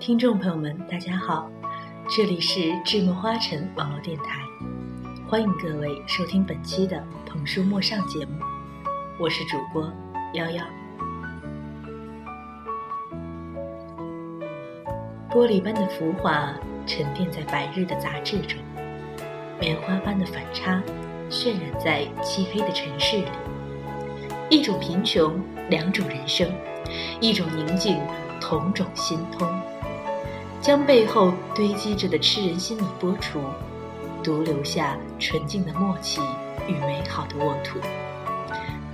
听众朋友们，大家好，这里是智墨花城网络电台，欢迎各位收听本期的捧书莫上节目，我是主播幺幺。玻璃般的浮华沉淀在白日的杂志中，棉花般的反差渲染在漆黑的城市里。一种贫穷，两种人生；一种宁静，同种心通。将背后堆积着的吃人心理剥除，独留下纯净的默契与美好的沃土。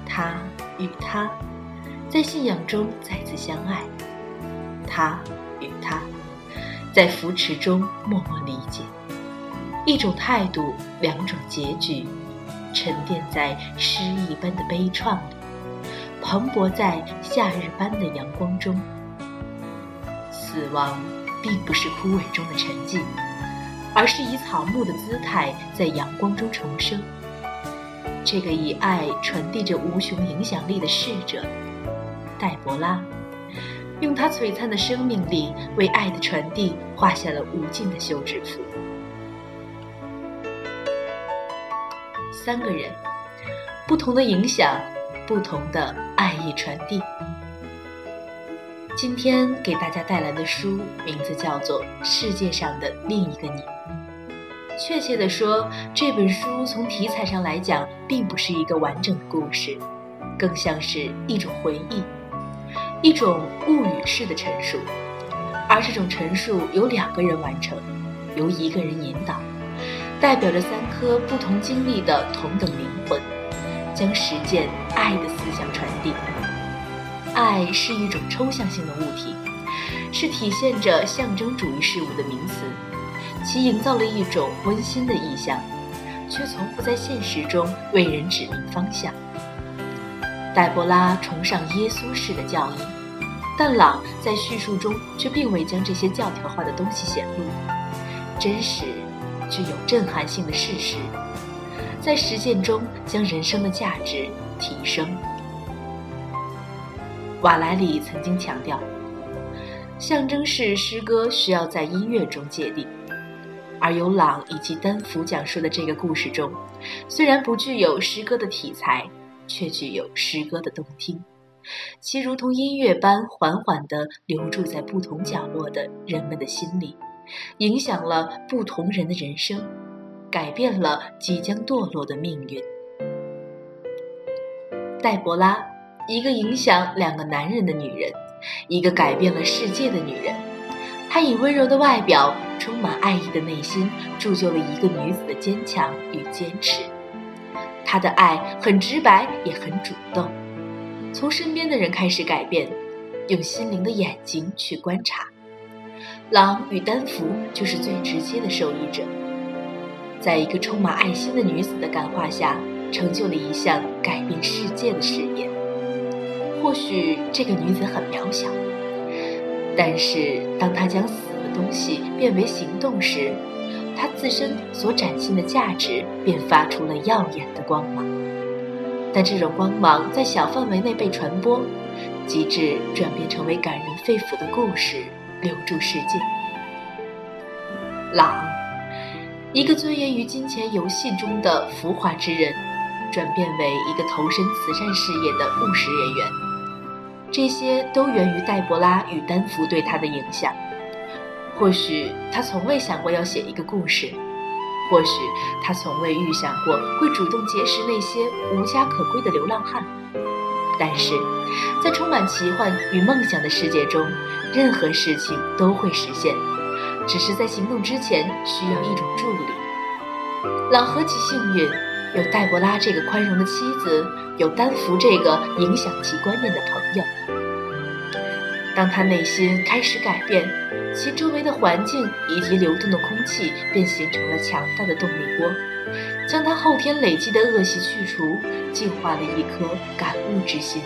他与他，在信仰中再次相爱；他与他，在扶持中默默理解。一种态度，两种结局，沉淀在诗意般的悲怆里，蓬勃在夏日般的阳光中。死亡。并不是枯萎中的沉寂，而是以草木的姿态在阳光中重生。这个以爱传递着无穷影响力的逝者，黛博拉，用他璀璨的生命力为爱的传递画下了无尽的休止符。三个人，不同的影响，不同的爱意传递。今天给大家带来的书名字叫做《世界上的另一个你》。确切地说，这本书从题材上来讲，并不是一个完整的故事，更像是一种回忆，一种物语式的陈述。而这种陈述由两个人完成，由一个人引导，代表着三颗不同经历的同等灵魂，将实践爱的思想传递。爱是一种抽象性的物体，是体现着象征主义事物的名词，其营造了一种温馨的意象，却从不在现实中为人指明方向。黛博拉崇尚耶稣式的教义，但朗在叙述中却并未将这些教条化的东西显露，真实、具有震撼性的事实，在实践中将人生的价值提升。瓦莱里曾经强调，象征式诗歌需要在音乐中界定，而由朗以及丹福讲述的这个故事中，虽然不具有诗歌的题材，却具有诗歌的动听，其如同音乐般缓缓地流注在不同角落的人们的心里，影响了不同人的人生，改变了即将堕落的命运。黛博拉。一个影响两个男人的女人，一个改变了世界的女人。她以温柔的外表，充满爱意的内心，铸就了一个女子的坚强与坚持。她的爱很直白，也很主动，从身边的人开始改变，用心灵的眼睛去观察。狼与丹福就是最直接的受益者，在一个充满爱心的女子的感化下，成就了一项改变世界的事业。或许这个女子很渺小，但是当她将死的东西变为行动时，她自身所展现的价值便发出了耀眼的光芒。但这种光芒在小范围内被传播，极致转变成为感人肺腑的故事，留住世界。狼，一个钻研于金钱游戏中的浮华之人，转变为一个投身慈善事业的务实人员。这些都源于黛博拉与丹佛对他的影响。或许他从未想过要写一个故事，或许他从未预想过会主动结识那些无家可归的流浪汉。但是，在充满奇幻与梦想的世界中，任何事情都会实现，只是在行动之前需要一种助力。朗何其幸运，有黛博拉这个宽容的妻子，有丹福这个影响其观念的朋友。当他内心开始改变，其周围的环境以及流动的空气便形成了强大的动力波，将他后天累积的恶习去除，净化了一颗感悟之心。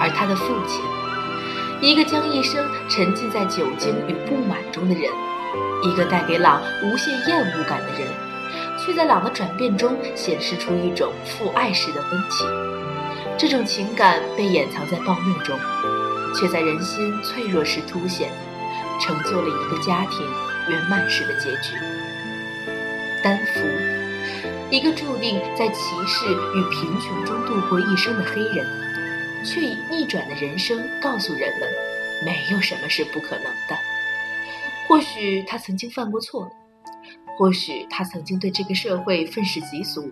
而他的父亲，一个将一生沉浸在酒精与不满中的人，一个带给朗无限厌恶感的人，却在朗的转变中显示出一种父爱式的温情。这种情感被掩藏在暴怒中。却在人心脆弱时凸显，成就了一个家庭圆满式的结局。丹福，一个注定在歧视与贫穷中度过一生的黑人，却以逆转的人生告诉人们，没有什么是不可能的。或许他曾经犯过错，或许他曾经对这个社会愤世嫉俗，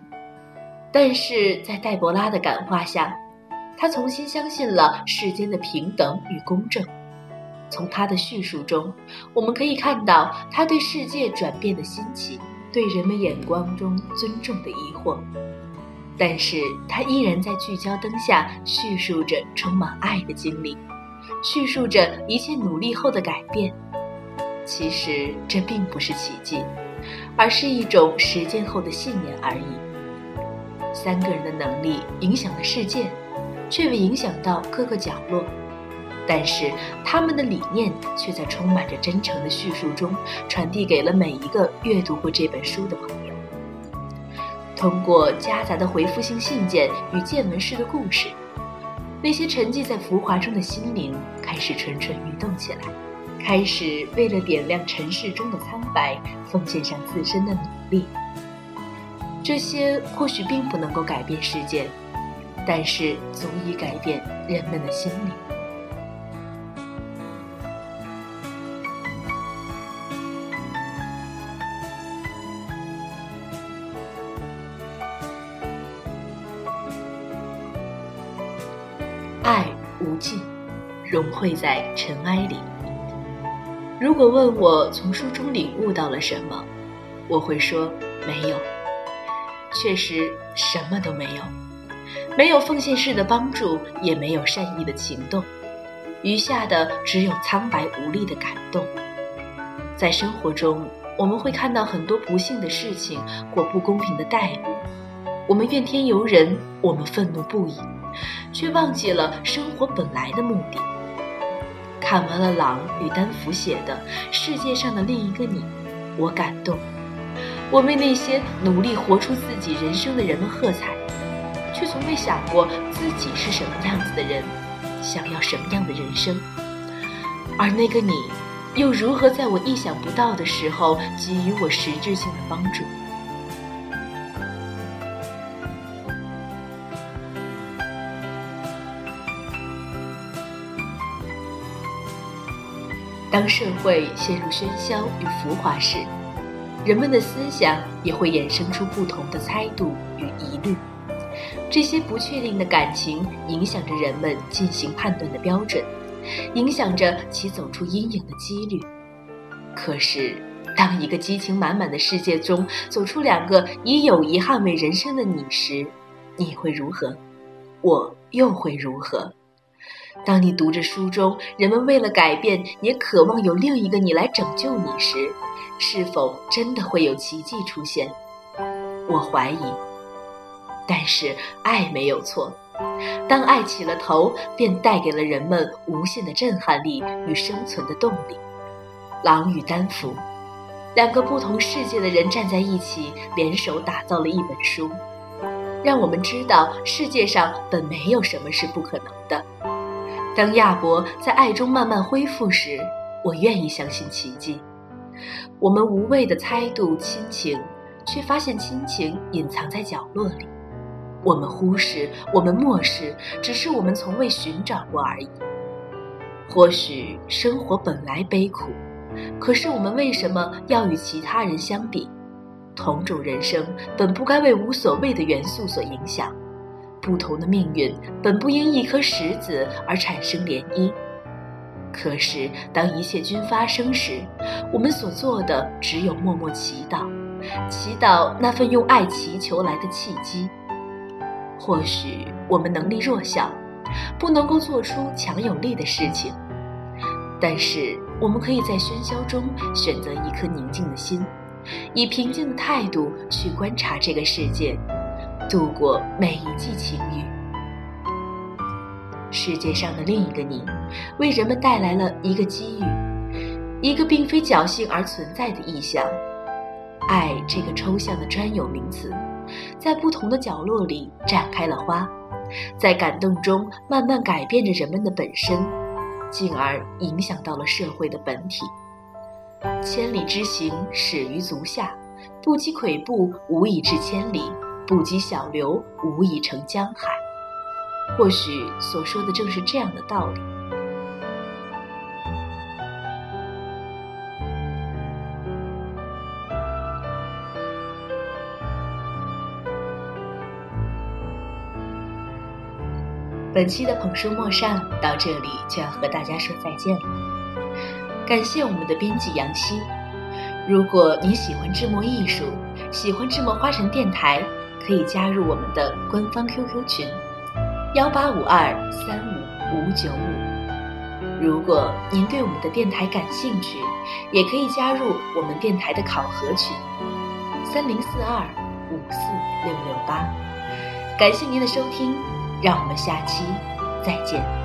但是在黛博拉的感化下。他重新相信了世间的平等与公正。从他的叙述中，我们可以看到他对世界转变的新奇，对人们眼光中尊重的疑惑。但是他依然在聚焦灯下叙述着充满爱的经历，叙述着一切努力后的改变。其实这并不是奇迹，而是一种实践后的信念而已。三个人的能力影响了世界。却未影响到各个角落，但是他们的理念却在充满着真诚的叙述中传递给了每一个阅读过这本书的朋友。通过夹杂的回复性信件与见闻式的故事，那些沉寂在浮华中的心灵开始蠢蠢欲动起来，开始为了点亮尘世中的苍白，奉献上自身的努力。这些或许并不能够改变世界。但是足以改变人们的心灵。爱无尽，融汇在尘埃里。如果问我从书中领悟到了什么，我会说没有，确实什么都没有。没有奉献式的帮助，也没有善意的行动，余下的只有苍白无力的感动。在生活中，我们会看到很多不幸的事情或不公平的待遇，我们怨天尤人，我们愤怒不已，却忘记了生活本来的目的。看完了朗与丹福写的《世界上的另一个你》，我感动，我为那些努力活出自己人生的人们喝彩。却从未想过自己是什么样子的人，想要什么样的人生，而那个你，又如何在我意想不到的时候给予我实质性的帮助？当社会陷入喧嚣与浮华时，人们的思想也会衍生出不同的猜度与疑虑。这些不确定的感情影响着人们进行判断的标准，影响着其走出阴影的几率。可是，当一个激情满满的世界中走出两个以友谊捍卫人生的你时，你会如何？我又会如何？当你读着书中人们为了改变也渴望有另一个你来拯救你时，是否真的会有奇迹出现？我怀疑。但是爱没有错，当爱起了头，便带给了人们无限的震撼力与生存的动力。狼与丹福，两个不同世界的人站在一起，联手打造了一本书，让我们知道世界上本没有什么是不可能的。当亚伯在爱中慢慢恢复时，我愿意相信奇迹。我们无谓的猜度亲情，却发现亲情隐藏在角落里。我们忽视，我们漠视，只是我们从未寻找过而已。或许生活本来悲苦，可是我们为什么要与其他人相比？同种人生本不该为无所谓的元素所影响，不同的命运本不因一颗石子而产生涟漪。可是当一切均发生时，我们所做的只有默默祈祷，祈祷那份用爱祈求来的契机。或许我们能力弱小，不能够做出强有力的事情，但是我们可以在喧嚣中选择一颗宁静的心，以平静的态度去观察这个世界，度过每一季晴雨。世界上的另一个你，为人们带来了一个机遇，一个并非侥幸而存在的意象。爱这个抽象的专有名词。在不同的角落里绽开了花，在感动中慢慢改变着人们的本身，进而影响到了社会的本体。千里之行，始于足下；不积跬步，无以至千里；不积小流，无以成江海。或许所说的正是这样的道理。本期的捧书莫上到这里就要和大家说再见了，感谢我们的编辑杨希。如果你喜欢智墨艺术，喜欢智墨花城电台，可以加入我们的官方 QQ 群：幺八五二三五五九五。如果您对我们的电台感兴趣，也可以加入我们电台的考核群：三零四二五四六六八。感谢您的收听。让我们下期再见。